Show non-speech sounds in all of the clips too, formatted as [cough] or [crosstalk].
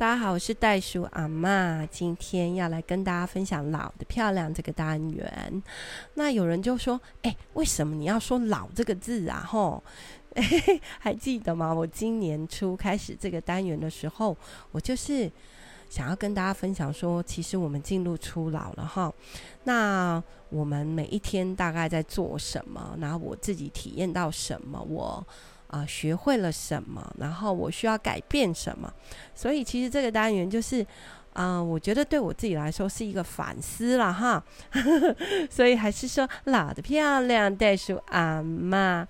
大家好，我是袋鼠阿嬷，今天要来跟大家分享“老的漂亮”这个单元。那有人就说：“哎，为什么你要说‘老’这个字啊？”吼，[laughs] 还记得吗？我今年初开始这个单元的时候，我就是想要跟大家分享说，其实我们进入初老了哈。那我们每一天大概在做什么？然后我自己体验到什么？我。啊、学会了什么？然后我需要改变什么？所以其实这个单元就是，啊、我觉得对我自己来说是一个反思了哈。[laughs] 所以还是说老的漂亮，袋鼠阿妈。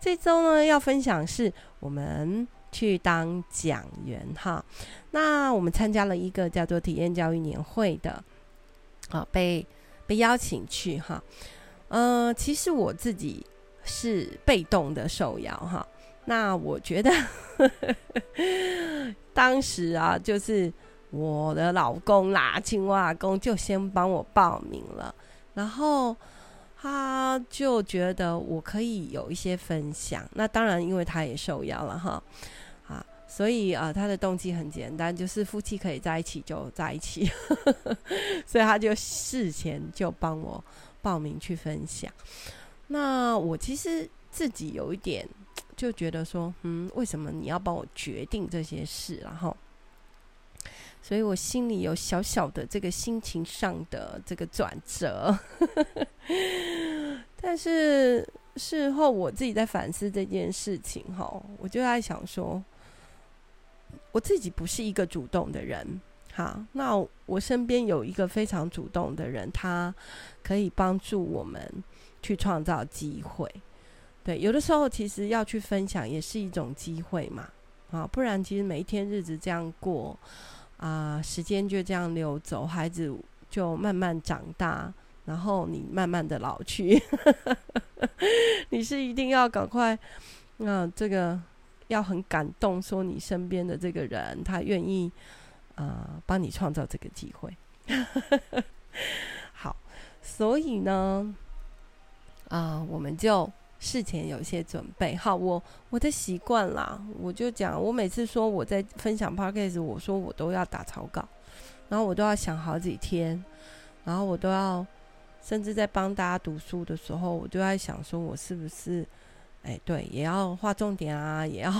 这周呢要分享是我们去当讲员哈。那我们参加了一个叫做体验教育年会的，啊，被被邀请去哈。呃，其实我自己是被动的受邀哈。那我觉得，当时啊，就是我的老公啦，青蛙公就先帮我报名了，然后他就觉得我可以有一些分享。那当然，因为他也受邀了哈，啊，所以啊，他的动机很简单，就是夫妻可以在一起就在一起，[laughs] 所以他就事前就帮我报名去分享。那我其实自己有一点。就觉得说，嗯，为什么你要帮我决定这些事？然后，所以我心里有小小的这个心情上的这个转折。[laughs] 但是事后我自己在反思这件事情，哈，我就在想说，我自己不是一个主动的人，哈，那我身边有一个非常主动的人，他可以帮助我们去创造机会。对，有的时候其实要去分享也是一种机会嘛，啊，不然其实每一天日子这样过，啊，时间就这样流走，孩子就慢慢长大，然后你慢慢的老去，[laughs] 你是一定要赶快，啊，这个要很感动，说你身边的这个人他愿意啊帮你创造这个机会，[laughs] 好，所以呢，啊，我们就。事前有一些准备，好，我我的习惯啦，我就讲，我每次说我在分享 podcast，我说我都要打草稿，然后我都要想好几天，然后我都要，甚至在帮大家读书的时候，我就在想说，我是不是，哎，对，也要画重点啊，也要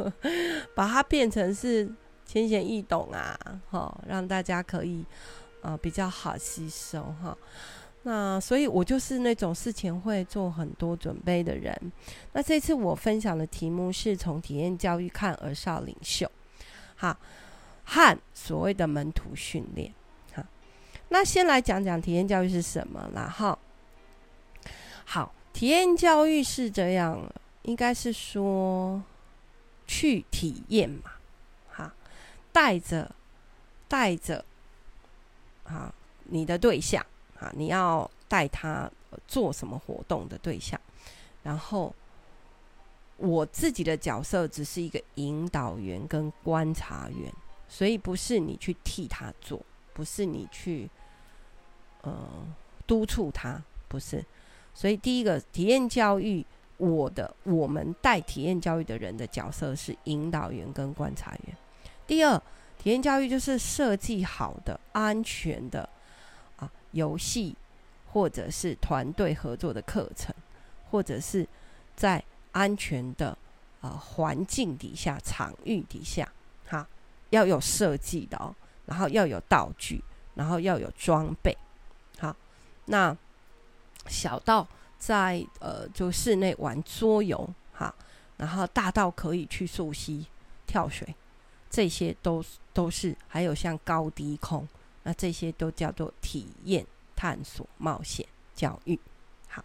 [laughs] 把它变成是浅显易懂啊，好，让大家可以、呃、比较好吸收哈。那所以，我就是那种事前会做很多准备的人。那这次我分享的题目是从体验教育看儿少领袖，好，和所谓的门徒训练。好，那先来讲讲体验教育是什么啦。哈，好，体验教育是这样，应该是说去体验嘛。哈，带着带着，啊，你的对象。你要带他做什么活动的对象，然后我自己的角色只是一个引导员跟观察员，所以不是你去替他做，不是你去呃督促他，不是。所以第一个体验教育，我的我们带体验教育的人的角色是引导员跟观察员。第二，体验教育就是设计好的、安全的。游戏，或者是团队合作的课程，或者是在安全的啊环境底下、场域底下，哈，要有设计的哦，然后要有道具，然后要有装备，好，那小到在呃就室内玩桌游，哈，然后大到可以去溯溪跳水，这些都都是，还有像高低空。那这些都叫做体验、探索、冒险教育。好，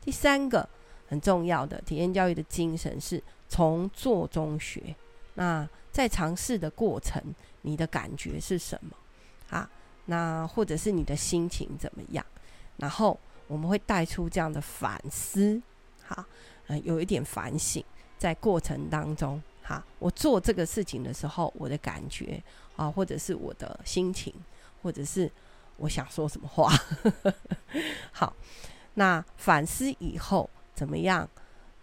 第三个很重要的体验教育的精神是从做中学。那在尝试的过程，你的感觉是什么？啊，那或者是你的心情怎么样？然后我们会带出这样的反思。好，嗯，有一点反省在过程当中。哈，我做这个事情的时候，我的感觉啊，或者是我的心情。或者是我想说什么话，[laughs] 好，那反思以后怎么样？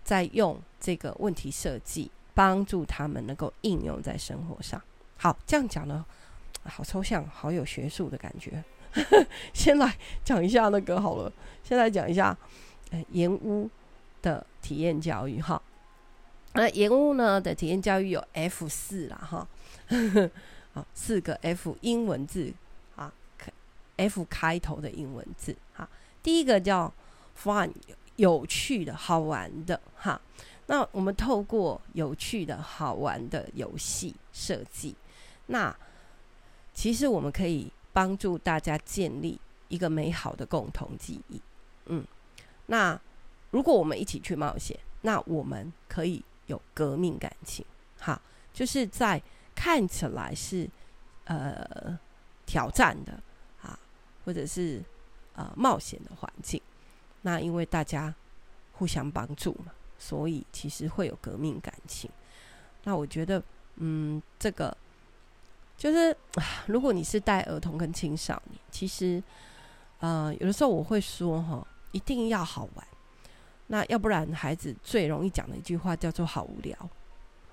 再用这个问题设计帮助他们能够应用在生活上。好，这样讲呢，好抽象，好有学术的感觉。[laughs] 先来讲一下那个好了，先来讲一下，呃，延屋的体验教育哈。那延屋呢的体验教育有 F 四啦哈，[laughs] 好，四个 F 英文字，F 开头的英文字哈。第一个叫 fun，有趣的、好玩的哈。那我们透过有趣的好玩的游戏设计，那其实我们可以帮助大家建立一个美好的共同记忆。嗯，那如果我们一起去冒险，那我们可以有革命感情。哈，就是在看起来是呃挑战的，或者是呃冒险的环境，那因为大家互相帮助嘛。所以其实会有革命感情。那我觉得，嗯，这个就是，[sighs] 如果你是带儿童跟青少年，其实，呃，有的时候我会说，哈，一定要好玩。那要不然，孩子最容易讲的一句话叫做“好无聊”。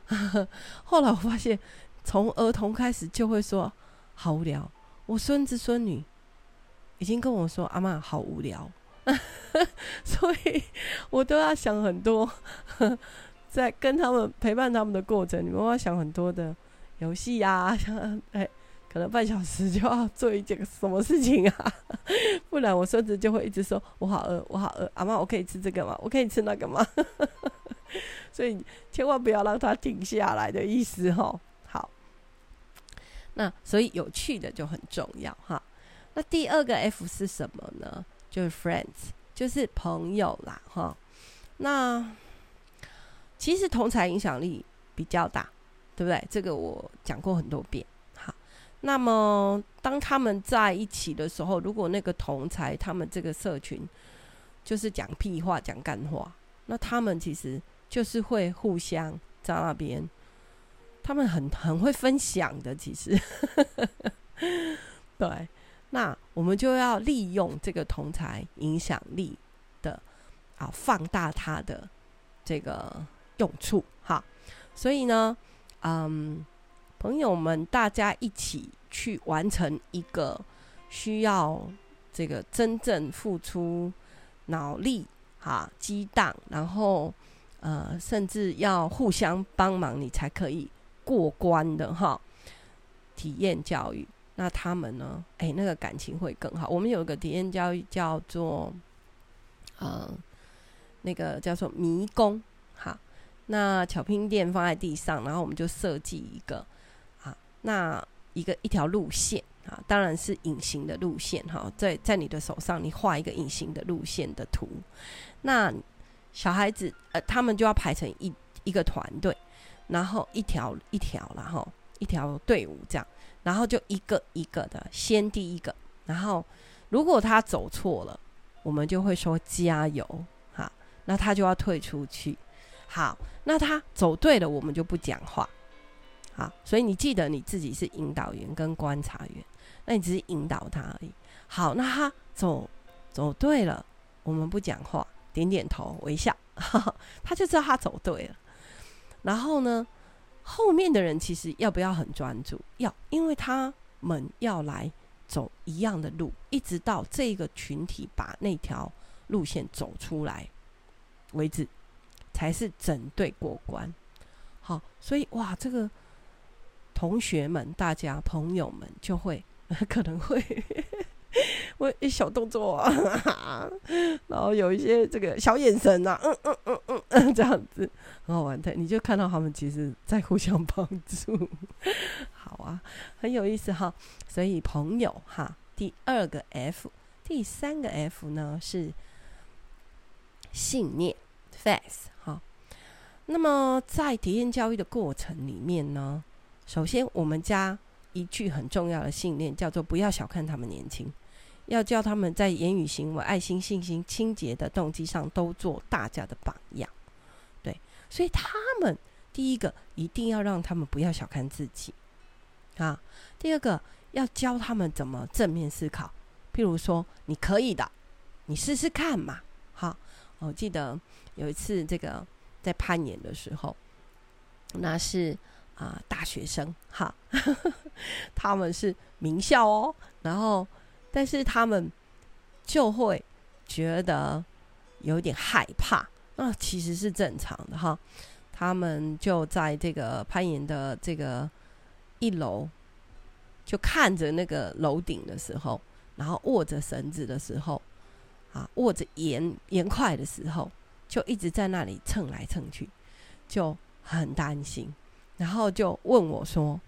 [laughs] 后来我发现，从儿童开始就会说“好无聊”。我孙子孙女已经跟我说：“阿嬷，好无聊。[laughs] ”所以，我都要想很多，[laughs] 在跟他们陪伴他们的过程你们，要想很多的游戏呀，[laughs] 想哎、可能半小时就要做一件什么事情啊，不然我孙子就会一直说：“我好饿，我好饿，阿妈，我可以吃这个吗？我可以吃那个吗？”所以千万不要让他停下来的意思哦。好，那所以有趣的就很重要哈。那第二个 F 是什么呢？就是 friends，就是朋友啦，哈。那其实同才影响力比较大，对不对？这个我讲过很多遍。好，那么当他们在一起的时候，如果那个同才他们这个社群就是讲屁话、讲干话，那他们其实就是会互相在那边，他们很很会分享的，其实，[laughs] 对。那我们就要利用这个同侪影响力的啊，放大它的这个用处哈。所以呢，嗯，朋友们，大家一起去完成一个需要这个真正付出脑力哈、激荡，然后呃，甚至要互相帮忙，你才可以过关的哈。体验教育。那他们呢？哎、那个感情会更好。我们有一个体验教育叫做，呃，那个叫做迷宫。好，那巧拼垫放在地上，然后我们就设计一个啊，那一个一条路线啊，当然是隐形的路线哈，在在你的手上，你画一个隐形的路线的图。那小孩子呃，他们就要排成一一个团队，然后一条一条然后一条队伍这样。然后就一个一个的，先第一个，然后如果他走错了，我们就会说加油，哈，那他就要退出去。好，那他走对了，我们就不讲话，好，所以你记得你自己是引导员跟观察员，那你只是引导他而已。好，那他走走对了，我们不讲话，点点头，微笑，哈哈，他就知道他走对了。然后呢，后面的人其实要不要很专注？要，因为他们要来走一样的路，一直到这个群体把那条路线走出来为止，才是整队过关。好，所以哇，这个同学们、大家朋友们就会 [laughs] 可能会。[laughs] 我一小动作啊，[laughs] 然后有一些这个小眼神啊，嗯嗯嗯嗯嗯，这样子很好玩的，你就看到他们其实在互相帮助，[laughs] 好啊，很有意思哈。所以朋友哈，第二个 F，第三个 F 呢是信念，faith 哈。那么在体验教育的过程里面呢，首先我们加一句很重要的信念，叫做不要小看他们年轻。要叫他们在言语、行为、爱心、信心、清洁的动机上都做大家的榜样，对，所以他们第一个一定要让他们不要小看自己啊。第二个要教他们怎么正面思考，譬如说你可以的，你试试看嘛。好，我记得有一次这个在攀岩的时候，那是啊、大学生哈，[laughs] 他们是名校哦，然后但是他们就会觉得有点害怕，那其实是正常的哈。他们就在这个攀岩的这个一楼，就看着那个楼顶的时候，然后握着绳子的时候，啊，握着岩岩块的时候，就一直在那里蹭来蹭去，就很担心，然后就问我说：“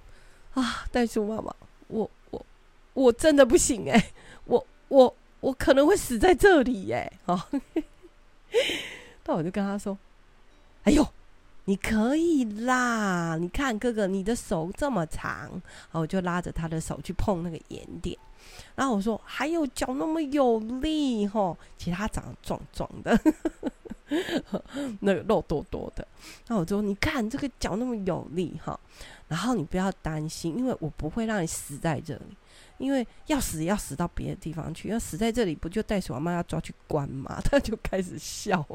啊，袋鼠妈妈，我我真的不行哎、我我我可能会死在这里哎、欸，哦，[laughs] 那我就跟他说：“哎呦。”你可以啦！你看哥哥，你的手这么长，然后我就拉着他的手去碰那个岩点。然后我说：“还有脚那么有力吼，其实他长得壮壮的，[laughs] 那个肉多多的。”那我说：“你看这个脚那么有力哈，然后你不要担心，因为我不会让你死在这里，因为要死要死到别的地方去，要死在这里不就袋鼠妈妈要抓去关吗？”他就开始笑。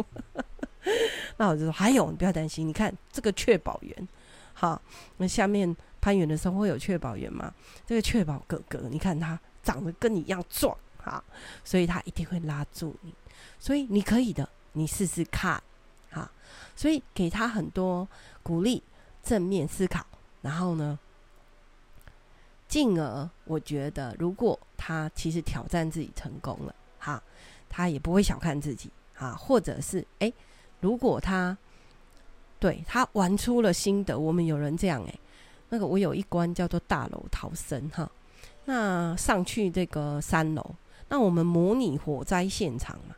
[laughs] 那我就说，还有你不要担心，你看这个确保员，好，那下面攀岩的时候会有确保员吗？这个确保哥哥，你看他长得跟你一样壮，哈，所以他一定会拉住你，所以你可以的，你试试看，哈，所以给他很多鼓励，正面思考，然后呢，进而我觉得，如果他其实挑战自己成功了，哈，他也不会小看自己，哈，或者是哎。如果他对他玩出了心得，我们有人这样哎、那个我有一关叫做大楼逃生哈，那上去这个三楼，那我们模拟火灾现场嘛，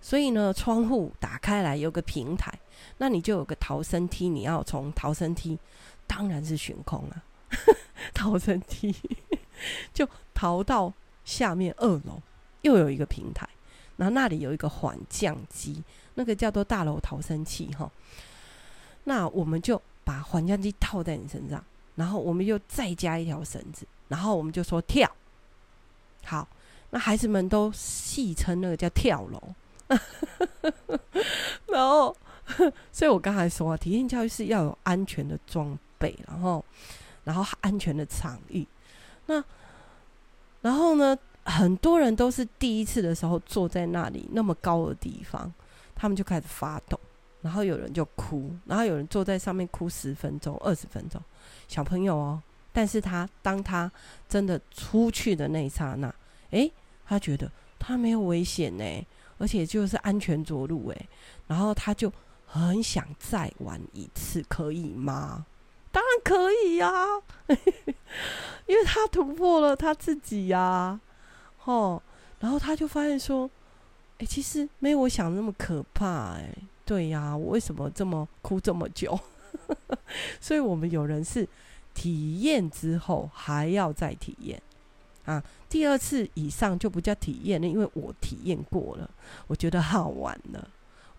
所以呢，窗户打开来有个平台，那你就有个逃生梯，你要从逃生梯，当然是悬空了，[laughs] 逃生梯就逃到下面二楼，又有一个平台，然后那里有一个缓降机。那个叫做大楼逃生器哈，那我们就把缓降机套在你身上，然后我们又再加一条绳子，然后我们就说跳。好，那孩子们都戏称那个叫跳楼。[laughs] 然后，[laughs] 所以我刚才说啊，体验教育是要有安全的装备，然后，然后安全的场域。那，然后呢，很多人都是第一次的时候坐在那里那么高的地方。他们就开始发抖，然后有人就哭，然后有人坐在上面哭十分钟、二十分钟。小朋友哦，但是他当他真的出去的那一刹那，诶，他觉得他没有危险呢，而且就是安全着陆诶，然后他就很想再玩一次，可以吗？当然可以呀，[laughs] 因为他突破了他自己呀，哦，然后他就发现说。哎、其实没有我想那么可怕哎、对呀、我为什么这么哭这么久？[laughs] 所以我们有人是体验之后还要再体验啊，第二次以上就不叫体验了，因为我体验过了，我觉得好玩了，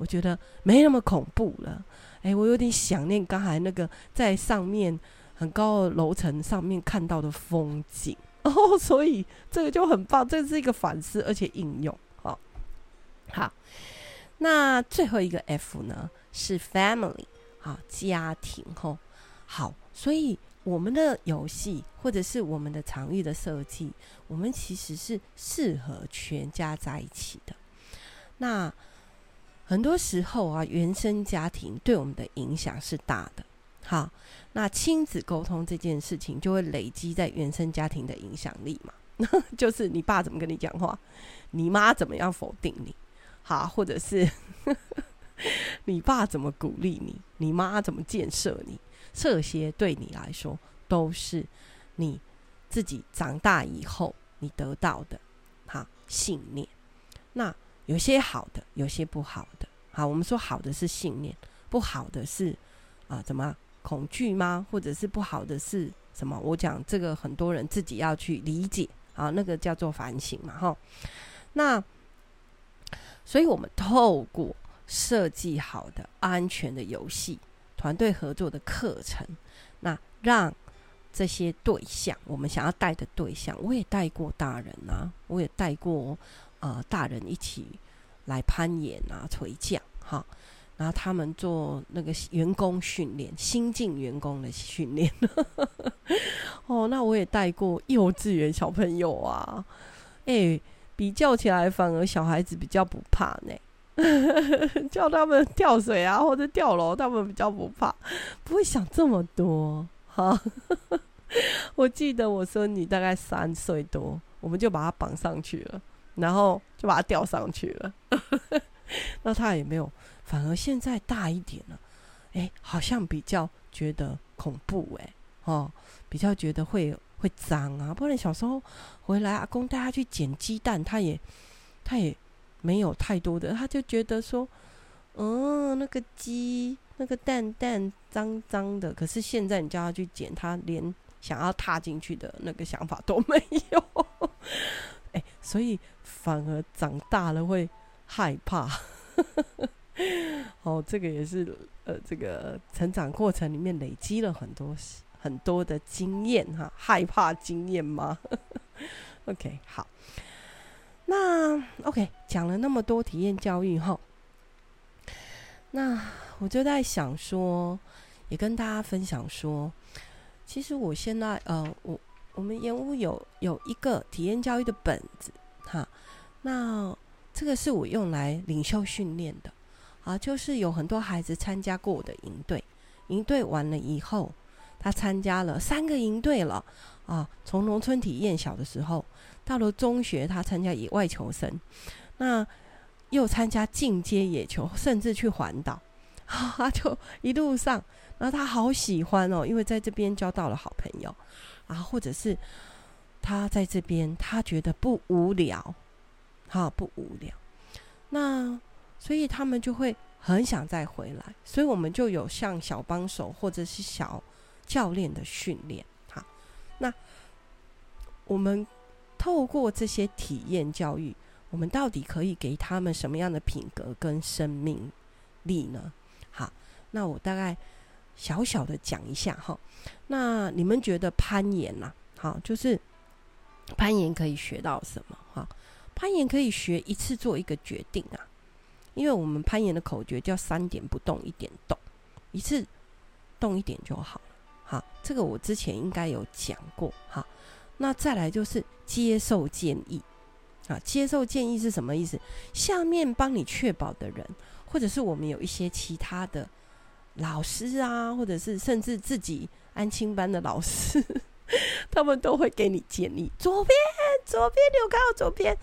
我觉得没那么恐怖了。哎、我有点想念刚才那个在上面很高的楼层上面看到的风景 [laughs] 哦，所以这个就很棒，这是一个反思而且应用。好，那最后一个 F 呢是 family，好，家庭吼，好，所以我们的游戏或者是我们的场域的设计，我们其实是适合全家在一起的。那很多时候啊，原生家庭对我们的影响是大的。好，那亲子沟通这件事情就会累积在原生家庭的影响力嘛，[laughs] 就是你爸怎么跟你讲话，你妈怎么样否定你。好，或者是 [laughs] 你爸怎么鼓励你，你妈怎么建设你，这些对你来说都是你自己长大以后你得到的好信念。那有些好的，有些不好的。好，我们说好的是信念，不好的是啊，怎么恐惧吗？或者是不好的是什么？我讲这个很多人自己要去理解啊，那个叫做反省嘛，哈。那。所以，我们透过设计好的、安全的游戏、团队合作的课程，那让这些对象，我们想要带的对象，我也带过大人啊，我也带过呃大人一起来攀岩啊、垂降哈。然后他们做那个员工训练，新进员工的训练。[laughs] 哦，那我也带过幼稚园小朋友啊，哎，比较起来，反而小孩子比较不怕呢。[laughs] 叫他们跳水啊，或者跳楼，他们比较不怕，不会想这么多。哈，[laughs] 我记得我孙女大概三岁多，我们就把她绑上去了，然后就把它吊上去了。[laughs] 那他也没有。反而现在大一点了，哎，好像比较觉得恐怖哎，哦，比较觉得会会脏啊。不然小时候回来，阿公带他去捡鸡蛋，他也他也没有太多的，他就觉得说，嗯，那个鸡那个蛋蛋脏脏的。可是现在你叫他去捡，他连想要踏进去的那个想法都没有。[laughs] 哎，所以反而长大了会害怕。[laughs] 哦，这个也是呃，这个成长过程里面累积了很多很多的经验哈，害怕经验吗？[laughs] OK，好，那 OK 讲了那么多体验教育后，那我就在想说，也跟大家分享说，其实我现在呃，我我们研屋有有一个体验教育的本子哈，那这个是我用来领袖训练的。啊，就是有很多孩子参加过我的营队，营队完了以后，他参加了三个营队了。啊，从农村体验小的时候，到了中学，他参加野外求生，那又参加进阶野球，甚至去环岛。[laughs] 啊，他就一路上，然后他好喜欢哦，因为在这边交到了好朋友，啊，或者是他在这边，他觉得不无聊，好，不无聊。那。所以他们就会很想再回来，所以我们就有像小帮手或者是小教练的训练。好，那我们透过这些体验教育，我们到底可以给他们什么样的品格跟生命力呢？好，那我大概小小的讲一下哈。那你们觉得攀岩呐、啊？好，就是攀岩可以学到什么？哈，攀岩可以学一次做一个决定啊。因为我们攀岩的口诀叫三点不动，一点动，一次动一点就好了。好，这个我之前应该有讲过。哈，那再来就是接受建议。啊，接受建议是什么意思？下面帮你确保的人，或者是我们有一些其他的老师啊，或者是甚至自己安亲班的老师，他们都会给你建议。左边，左边，你有看到左边？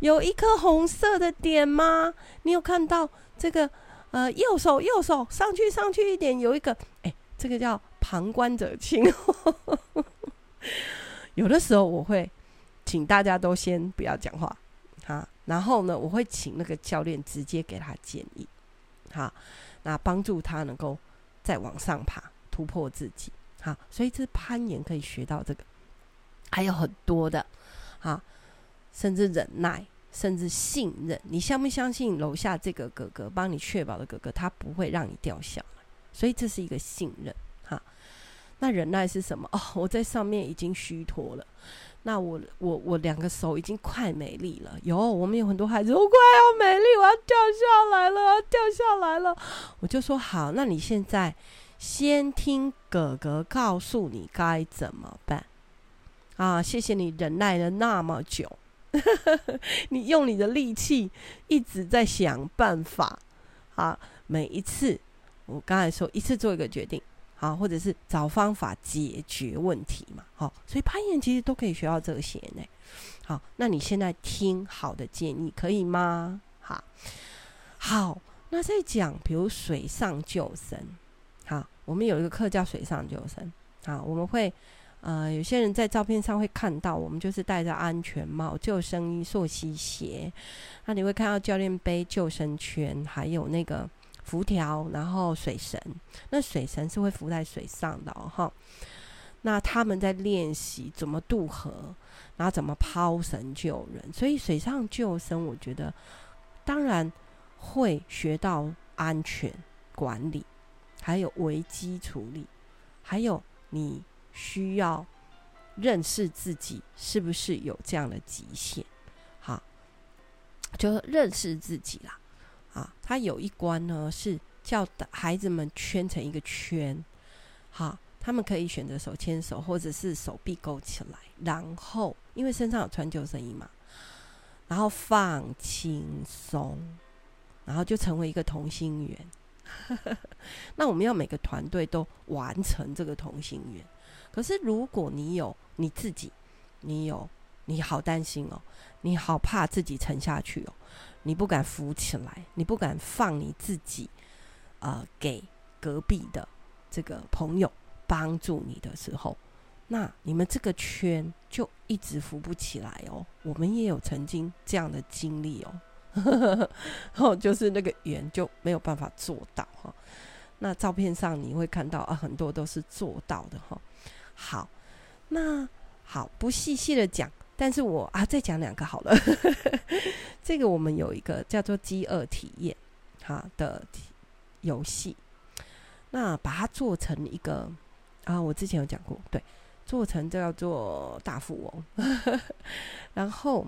有一颗红色的点吗？你有看到这个？呃，右手右手上去上去一点，有一个，哎、这个叫旁观者清。[laughs] 有的时候我会请大家都先不要讲话，哈，然后呢，我会请那个教练直接给他建议，好，那帮助他能够再往上爬，突破自己，好，所以这攀岩可以学到这个，还有很多的，好，甚至忍耐。甚至信任，你相不相信楼下这个哥哥帮你确保的哥哥，他不会让你掉下来，所以这是一个信任哈。那忍耐是什么？哦，我在上面已经虚脱了，那我我我两个手已经快没力了。有，我们有很多孩子，我快要没力，我要掉下来了，掉下来了。我就说好，那你现在先听哥哥告诉你该怎么办啊？谢谢你忍耐了那么久。[laughs] 你用你的力气一直在想办法，好，每一次我刚才说一次做一个决定，好，或者是找方法解决问题嘛，好，所以攀岩其实都可以学到这些呢。好，那你现在听好的建议可以吗？好，好，那再讲，比如水上救生，我们有一个课叫水上救生，啊，我们会。呃，有些人在照片上会看到，我们就是戴着安全帽、救生衣、溯溪鞋。那你会看到教练背救生圈，还有那个浮条，然后水绳。那水绳是会浮在水上的哦哈、那他们在练习怎么渡河，然后怎么抛绳救人。所以水上救生，我觉得当然会学到安全管理，还有危机处理，还有你。需要认识自己是不是有这样的极限，好，就认识自己啦。啊，他有一关呢是叫孩子们圈成一个圈，好，他们可以选择手牵手，或者是手臂勾起来，然后因为身上有穿救生衣嘛，然后放轻松，然后就成为一个同心圆。[laughs] 那我们要每个团队都完成这个同心圆。可是如果你有你自己，你有你好担心哦，你好怕自己沉下去哦，你不敢浮起来，你不敢放你自己，呃，给隔壁的这个朋友帮助你的时候，那你们这个圈就一直浮不起来哦。我们也有曾经这样的经历哦。然 [laughs] 后就是那个圆就没有办法做到哈。那照片上你会看到啊，很多都是做到的哈。好，那好不细细的讲，但是我啊再讲两个好了。[laughs] 这个我们有一个叫做饥饿体验哈的游戏，那把它做成一个啊，我之前有讲过，对，做成叫做大富翁，[laughs] 然后。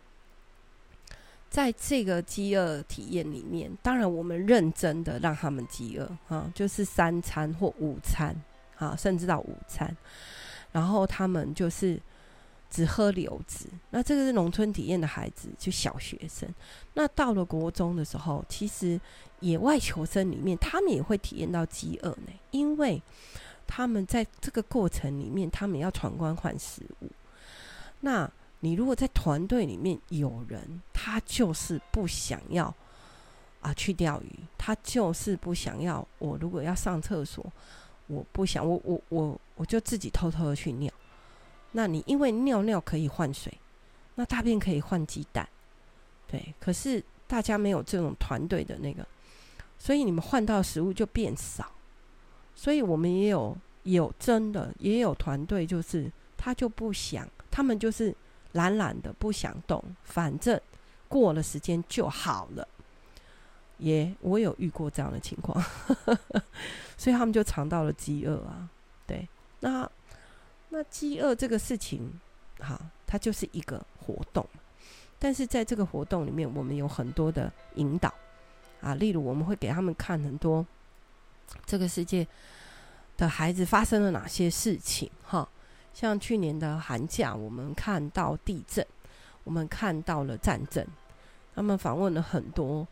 在这个饥饿体验里面，当然我们认真的让他们饥饿啊，就是三餐或午餐啊，甚至到午餐，然后他们就是只喝流质。那这个是农村体验的孩子，就小学生。那到了国中的时候，其实野外求生里面，他们也会体验到饥饿呢，因为他们在这个过程里面，他们要闯关换食物。那你如果在团队里面有人，他就是不想要啊去钓鱼，他就是不想要。我如果要上厕所，我不想，我我我我就自己偷偷的去尿。那你因为尿尿可以换水，那大便可以换鸡蛋，对。可是大家没有这种团队的那个，所以你们换到食物就变少。所以我们也有有真的也有团队，就是他就不想，他们就是。懒懒的不想动，反正过了时间就好了。也、我有遇过这样的情况，[laughs] 所以他们就尝到了饥饿啊。对，那那饥饿这个事情，哈，它就是一个活动。但是在这个活动里面，我们有很多的引导啊，例如我们会给他们看很多这个世界的孩子发生了哪些事情，哈。像去年的寒假，我们看到地震，我们看到了战争，他们访问了很多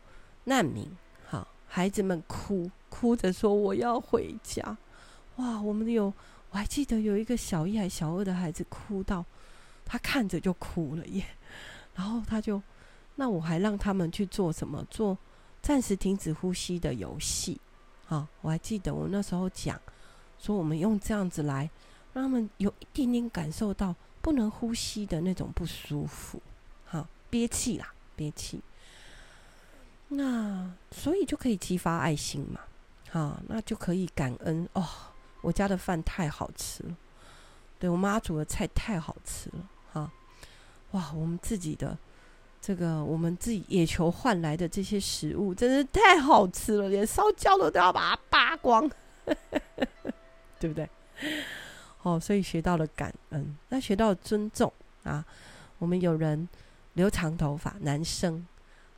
难民，好，孩子们哭哭着说我要回家，哇，我们有，我还记得有一个小一还小二的孩子哭到，他看着就哭了耶，然后他就，那我还让他们去做什么？做暂时停止呼吸的游戏，好，我还记得我那时候讲，说我们用这样子来。让他们有一点点感受到不能呼吸的那种不舒服，好，憋气啦，憋气。那所以就可以激发爱心嘛，好，那就可以感恩哦。我家的饭太好吃了，对，我妈煮的菜太好吃了，哈，哇，我们自己的这个我们自己野球换来的这些食物真是太好吃了，连烧焦了都要把它扒光，[laughs] 对不对？哦，所以学到了感恩，那学到了尊重啊。我们有人留长头发，男生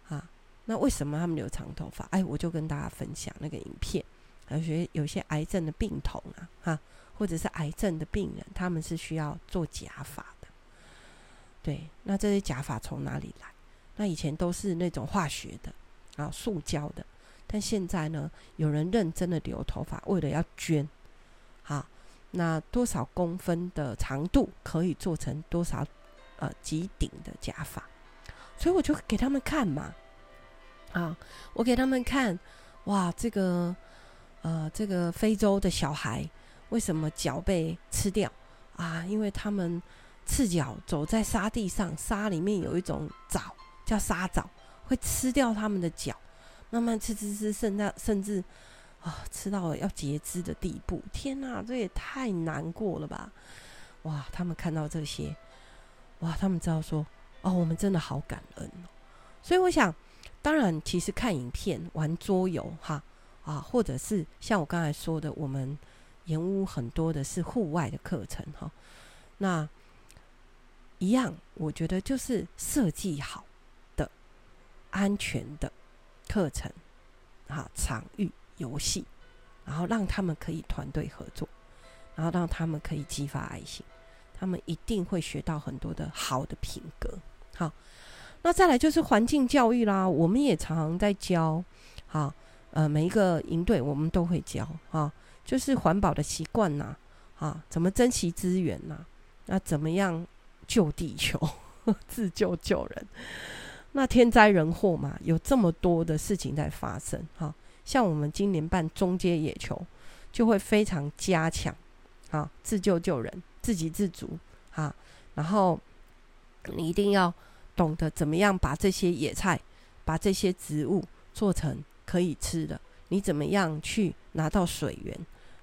啊，那为什么他们留长头发？哎，我就跟大家分享那个影片。有些有些癌症的病童啊，哈、或者是癌症的病人，他们是需要做假发的。对，那这些假发从哪里来？那以前都是那种化学的啊，塑胶的。但现在呢，有人认真的留头发，为了要捐，啊。那多少公分的长度可以做成多少呃几顶的假发？所以我就给他们看嘛，啊，我给他们看，哇，这个呃这个非洲的小孩为什么脚被吃掉啊？因为他们赤脚走在沙地上，沙里面有一种藻叫沙藻，会吃掉他们的脚，慢慢吃吃吃，甚至甚至。啊，吃到了要截肢的地步！天哪，这也太难过了吧！哇，他们看到这些，哇，他们知道说，哦，我们真的好感恩哦。所以我想，当然，其实看影片、玩桌游，哈啊，或者是像我刚才说的，我们延误很多的是户外的课程，哈。那一样，我觉得就是设计好的、安全的课程，哈，场域。游戏，然后让他们可以团队合作，然后让他们可以激发爱心，他们一定会学到很多的好的品格。好，那再来就是环境教育啦，我们也常常在教。好，呃，每一个营队我们都会教啊，就是环保的习惯呐，啊，怎么珍惜资源呐，那怎么样救地球，[laughs] 自救救人。那天灾人祸嘛，有这么多的事情在发生，哈，像我们今年办中阶野球，就会非常加强，啊，自救救人，自给自足，啊，然后你一定要懂得怎么样把这些野菜，把这些植物做成可以吃的，你怎么样去拿到水源，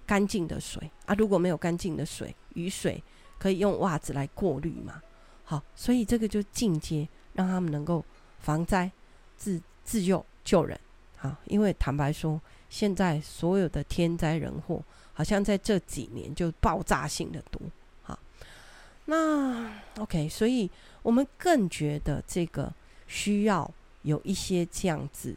干净的水啊？如果没有干净的水，雨水可以用袜子来过滤嘛？好，所以这个就进阶，让他们能够。防灾、自自救救人，啊，因为坦白说，现在所有的天灾人祸，好像在这几年就爆炸性的多，好，那 OK，所以我们更觉得这个需要有一些这样子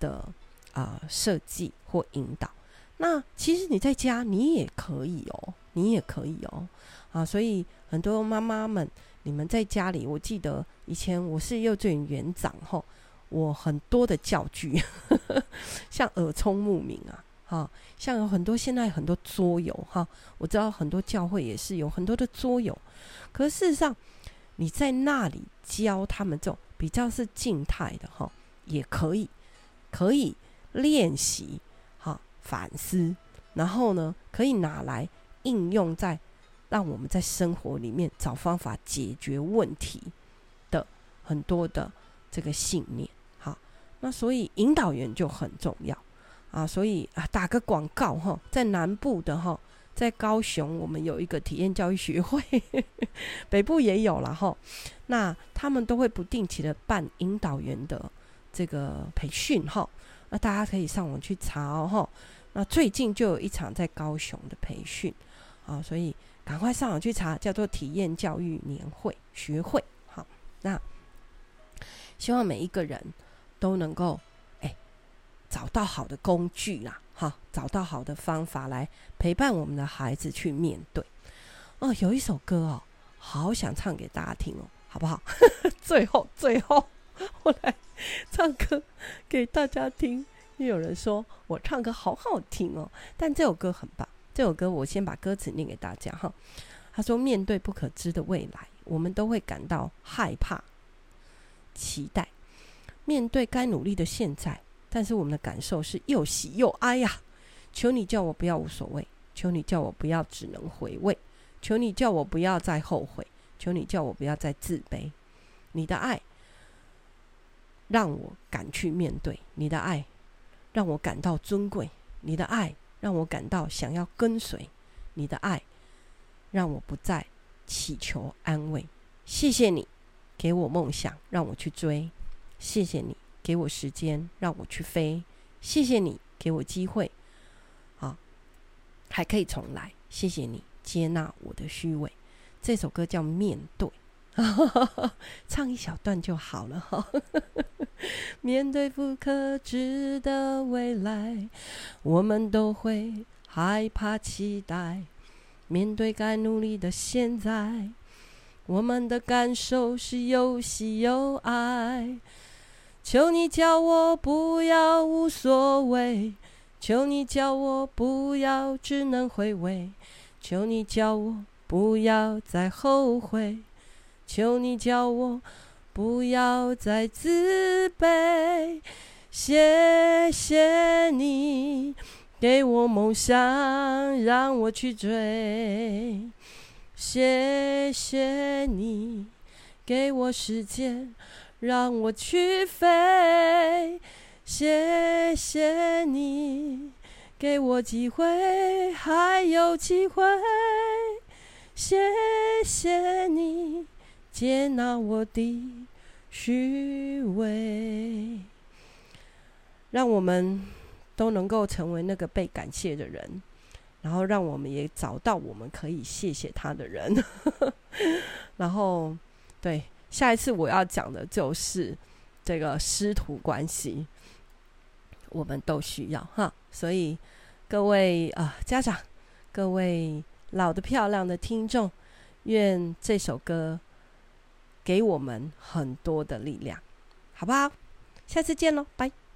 的啊设计或引导。那其实你在家你也可以哦，你也可以哦，啊，所以很多妈妈们。你们在家里，我记得以前我是幼稚园园长吼，我很多的教具，呵 [laughs] 呵像耳聪目明啊，哈，像有很多现在很多桌游哈，我知道很多教会也是有很多的桌游，可事实上你在那里教他们这种比较是静态的哈，也可以可以练习哈反思，然后呢可以拿来应用在。让我们在生活里面找方法解决问题的很多的这个信念，那所以引导员就很重要啊。所以啊，打个广告哈，在南部的哈，在高雄我们有一个体验教育学会，[laughs] 北部也有了哈。那他们都会不定期的办引导员的这个培训哈。那大家可以上网去查哦哈。那最近就有一场在高雄的培训啊，所以。赶快上网去查，叫做体验教育年会学会。好，那希望每一个人都能够哎找到好的工具啦，哈，找到好的方法来陪伴我们的孩子去面对。哦，有一首歌哦，好想唱给大家听哦，好不好？[laughs] 最后，最后 [laughs] 我来唱歌给大家听。又有人说我唱歌好好听哦，但这首歌很棒。这首歌我先把歌词念给大家哈。他说：“面对不可知的未来，我们都会感到害怕、期待；面对该努力的现在，但是我们的感受是又喜又哀呀。求你叫我不要无所谓，求你叫我不要只能回味，求你叫我不要再后悔，求你叫我不要再自卑。你的爱让我敢去面对，你的爱让我感到尊贵，你的爱。”让我感到想要跟随你的爱，让我不再祈求安慰。谢谢你给我梦想，让我去追；谢谢你给我时间，让我去飞；谢谢你给我机会，啊，还可以重来。谢谢你接纳我的虚伪。这首歌叫《面对》，[laughs] 唱一小段就好了哈。[laughs] 面对不可知的未来，我们都会害怕、期待；面对该努力的现在，我们的感受是又喜又哀。求你叫我不要无所谓，求你叫我不要只能回味，求你叫我不要再后悔，求你叫我。不要再自卑，谢谢你给我梦想，让我去追。谢谢你给我时间，让我去飞。谢谢你给我机会，还有机会。谢谢你。接纳我的虚伪，让我们都能够成为那个被感谢的人，然后让我们也找到我们可以谢谢他的人。[laughs] 然后，对，下一次我要讲的就是这个师徒关系。我们都需要哈。所以各位啊、家长，各位老的漂亮的听众，愿这首歌给我们很多的力量，好不好？下次见喽，拜。